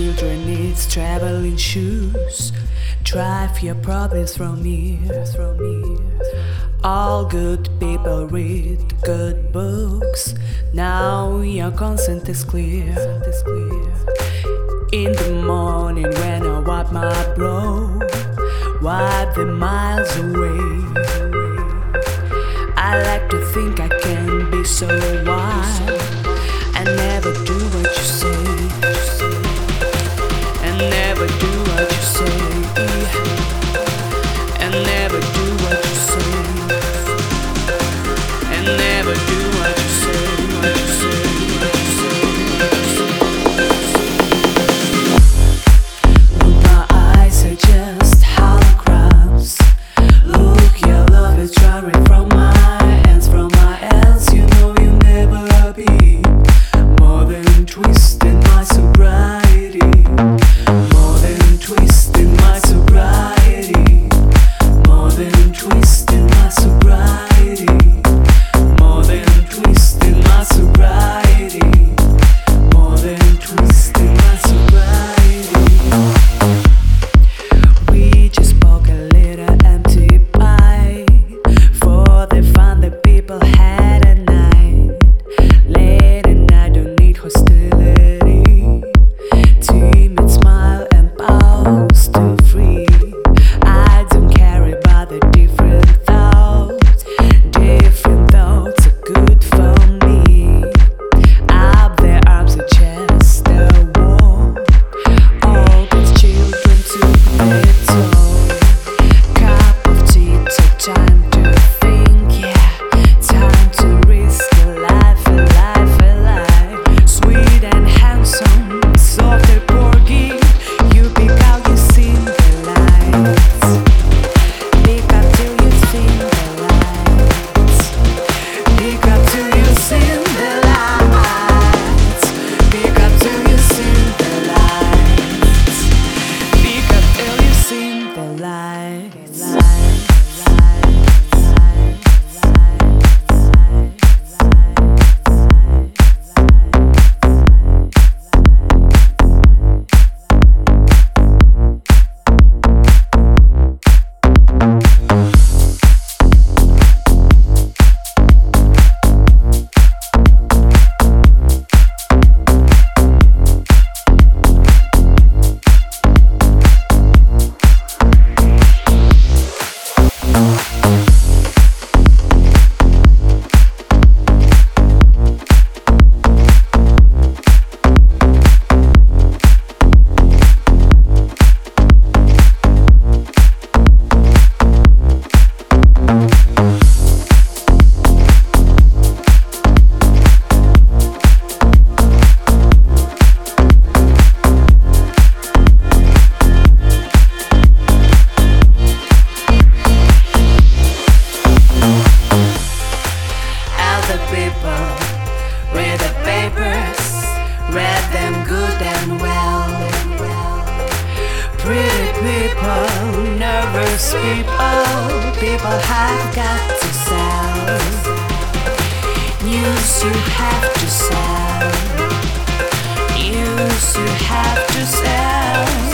children needs traveling shoes. Drive your problems from here, from here. All good people read good books. Now your consent is clear. In the morning when I wipe my brow, wipe the miles away. I like to think I can be so wild. I never do it. Oh. people, read the papers, read them good and well. Pretty people, nervous people, people have got to sell. News you have to sell. News you have to sell.